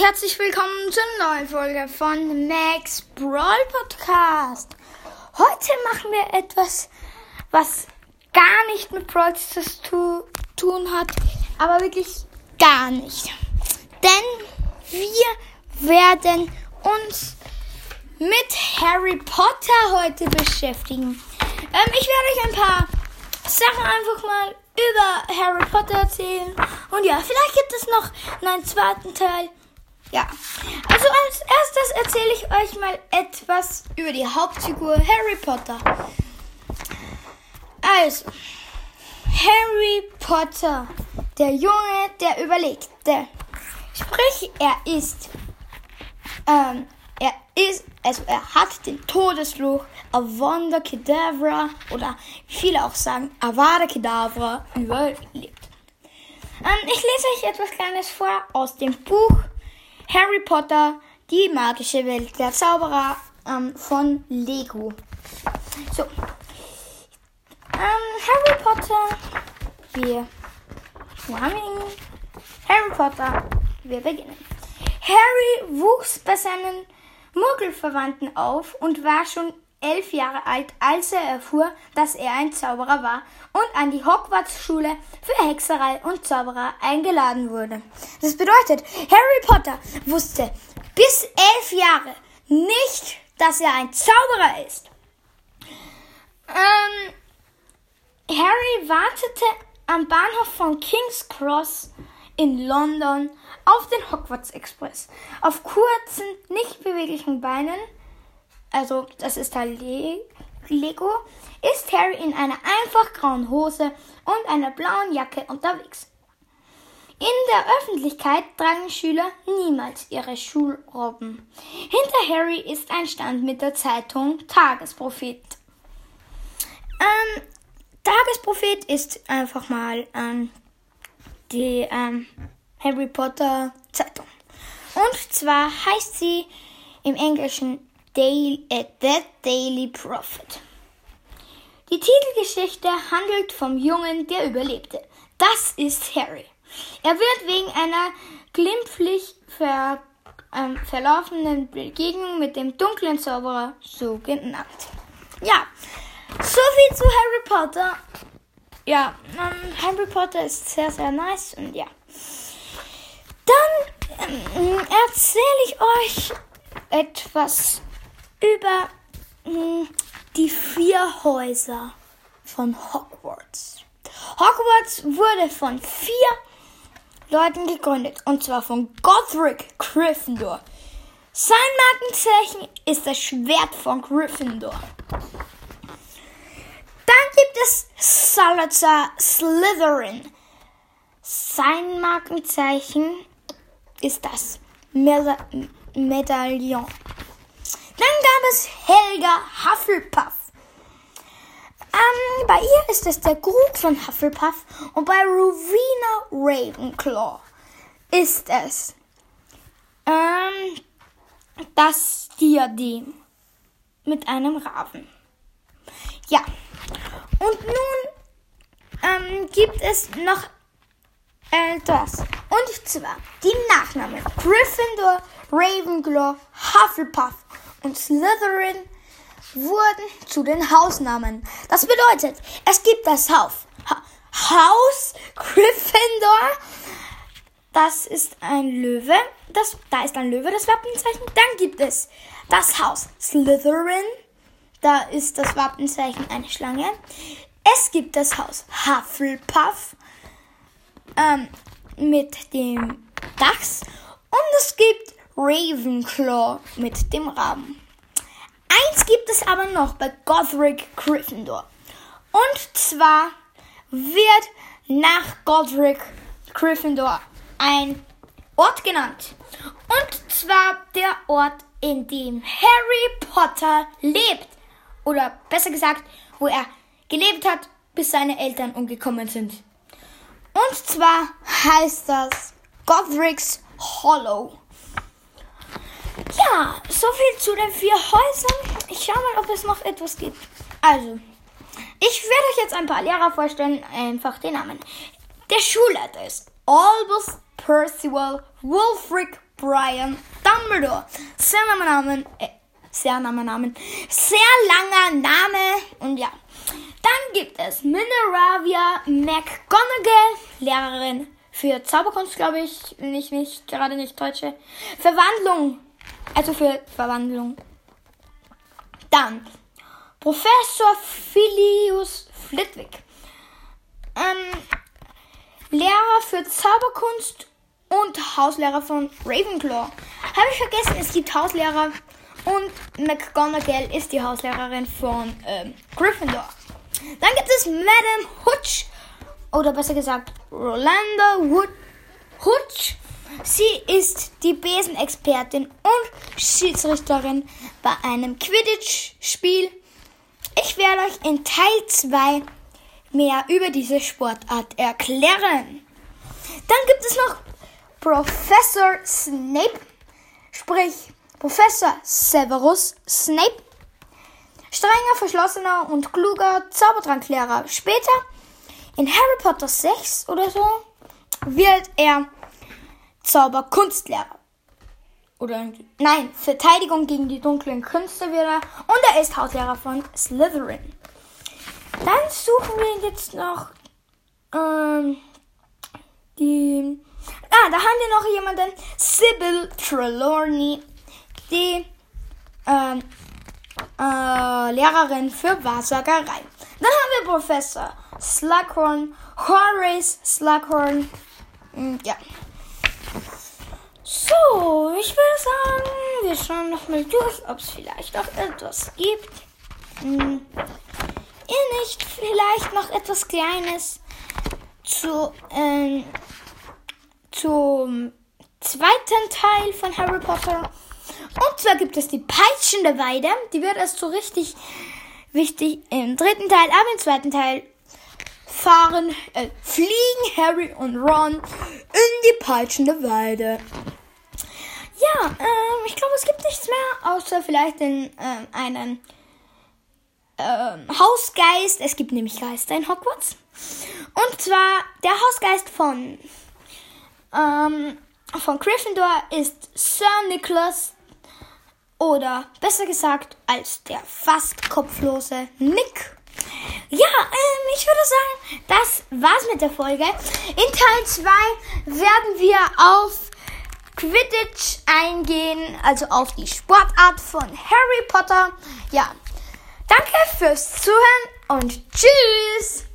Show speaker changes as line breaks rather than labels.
herzlich willkommen zur neuen Folge von Max Brawl Podcast. Heute machen wir etwas, was gar nicht mit Brawl zu tun hat, aber wirklich gar nicht. Denn wir werden uns mit Harry Potter heute beschäftigen. Ähm, ich werde euch ein paar Sachen einfach mal über Harry Potter erzählen. Und ja, vielleicht gibt es noch einen zweiten Teil. Ja, also als erstes erzähle ich euch mal etwas über die Hauptfigur Harry Potter. Also, Harry Potter, der Junge, der überlegte. Sprich, er ist, ähm, er ist, also er hat den Todesfluch Avada Kedavra oder viele auch sagen Avada Kedavra überlebt. Ähm, ich lese euch etwas Kleines vor aus dem Buch Harry Potter, die magische Welt der Zauberer ähm, von Lego. So. Ähm, Harry Potter, wir ihn. Harry Potter, wir beginnen. Harry wuchs bei seinen Muggelverwandten auf und war schon elf Jahre alt, als er erfuhr, dass er ein Zauberer war und an die Hogwarts-Schule für Hexerei und Zauberer eingeladen wurde. Das bedeutet, Harry Potter wusste bis elf Jahre nicht, dass er ein Zauberer ist. Ähm, Harry wartete am Bahnhof von King's Cross in London auf den Hogwarts Express. Auf kurzen, nicht beweglichen Beinen also das ist halt Lego, ist Harry in einer einfach grauen Hose und einer blauen Jacke unterwegs. In der Öffentlichkeit tragen Schüler niemals ihre Schulrobben. Hinter Harry ist ein Stand mit der Zeitung Tagesprophet. Ähm, Tagesprophet ist einfach mal ähm, die ähm, Harry Potter Zeitung. Und zwar heißt sie im Englischen Daily, äh, The Daily Prophet. Die Titelgeschichte handelt vom Jungen, der überlebte. Das ist Harry. Er wird wegen einer glimpflich ver, ähm, verlaufenden Begegnung mit dem dunklen Zauberer so genannt. Ja, so viel zu Harry Potter. Ja, ähm, Harry Potter ist sehr, sehr nice und ja. Dann ähm, erzähle ich euch etwas über mh, hm, die vier Häuser von Hogwarts. Hogwarts wurde von vier Leuten gegründet, und zwar von Godric Gryffindor. Sein Markenzeichen ist das Schwert von Gryffindor. Dann gibt es Salazar Slytherin. Sein Markenzeichen ist das Meda Medaillon. Es Helga Hufflepuff. Ähm, bei ihr ist es der Grut von Hufflepuff und bei Rowena Ravenclaw ist es ähm, das Diadem mit einem Raben. Ja, und nun ähm, gibt es noch etwas. Und zwar die Nachnamen Gryffindor, Ravenclaw, Hufflepuff und Slytherin wurden zu den Hausnamen. Das bedeutet, es gibt das Haus, ha Haus Gryffindor. Das ist ein Löwe. Das, da ist ein Löwe das Wappenzeichen. Dann gibt es das Haus Slytherin. Da ist das Wappenzeichen eine Schlange. Es gibt das Haus Hufflepuff ähm, mit dem Dachs. Und es gibt Ravenclaw mit dem Raben. Eins gibt es aber noch bei Godric Gryffindor. Und zwar wird nach Godric Gryffindor ein Ort genannt. Und zwar der Ort, in dem Harry Potter lebt. Oder besser gesagt, wo er gelebt hat, bis seine Eltern umgekommen sind. Und zwar heißt das Godric's Hollow. So viel zu den vier Häusern. Ich schau mal, ob es noch etwas gibt. Also, ich werde euch jetzt ein paar Lehrer vorstellen, einfach den Namen. Der Schulleiter ist Albus Percival Wulfric Brian Dumbledore. Sehr langer Name, äh, sehr langer Name, sehr langer Name und ja. Dann gibt es Mineravia McGonagall, Lehrerin für Zauberkunst, glaube ich, ich mich gerade nicht täusche. Verwandlung, also für Verwandlung. Dann Professor Philius Flitwick, ähm, Lehrer für Zauberkunst und Hauslehrer von Ravenclaw. Habe ich vergessen, es gibt Hauslehrer und McGonagall ist die Hauslehrerin von ähm, Gryffindor. Dann gibt es Madame Hutch, oder besser gesagt Rolanda Wood Hutch. Sie ist die Besenexpertin und Schiedsrichterin bei einem Quidditch-Spiel. Ich werde euch in Teil 2 mehr über diese Sportart erklären. Dann gibt es noch Professor Snape, sprich Professor Severus Snape. Strenger, verschlossener und kluger Zaubertranklehrer. Später, in Harry Potter 6 oder so, wird er Zauberkunstlehrer. Oder nein, Verteidigung gegen die dunklen Künste wird er. Und er ist Hauslehrer von Slytherin. Dann suchen wir jetzt noch ähm, die. Ah, da haben wir noch jemanden. Sybil Trelawney, die ähm, äh, Lehrerin für Wahrsagerei. Dann haben wir Professor Slughorn, Horace Slughorn. Hm, ja. So, ich würde sagen, wir schauen noch mal durch, ob es vielleicht auch etwas gibt. Hm. Ihr nicht vielleicht noch etwas Kleines zu, ähm, zum zweiten Teil von Harry Potter? Und zwar gibt es die peitschende Weide. Die wird erst so richtig wichtig im dritten Teil, aber im zweiten Teil fahren, äh, fliegen Harry und Ron in die peitschende Weide. Ja, ähm, ich glaube, es gibt nichts mehr, außer vielleicht in, ähm, einen ähm, Hausgeist. Es gibt nämlich Geister in Hogwarts. Und zwar der Hausgeist von, ähm, von Gryffindor ist Sir Nicholas oder besser gesagt als der fast kopflose Nick. Ja, ähm, ich würde sagen, das war's mit der Folge. In Teil 2 werden wir auf Quidditch eingehen, also auf die Sportart von Harry Potter. Ja, danke fürs Zuhören und tschüss!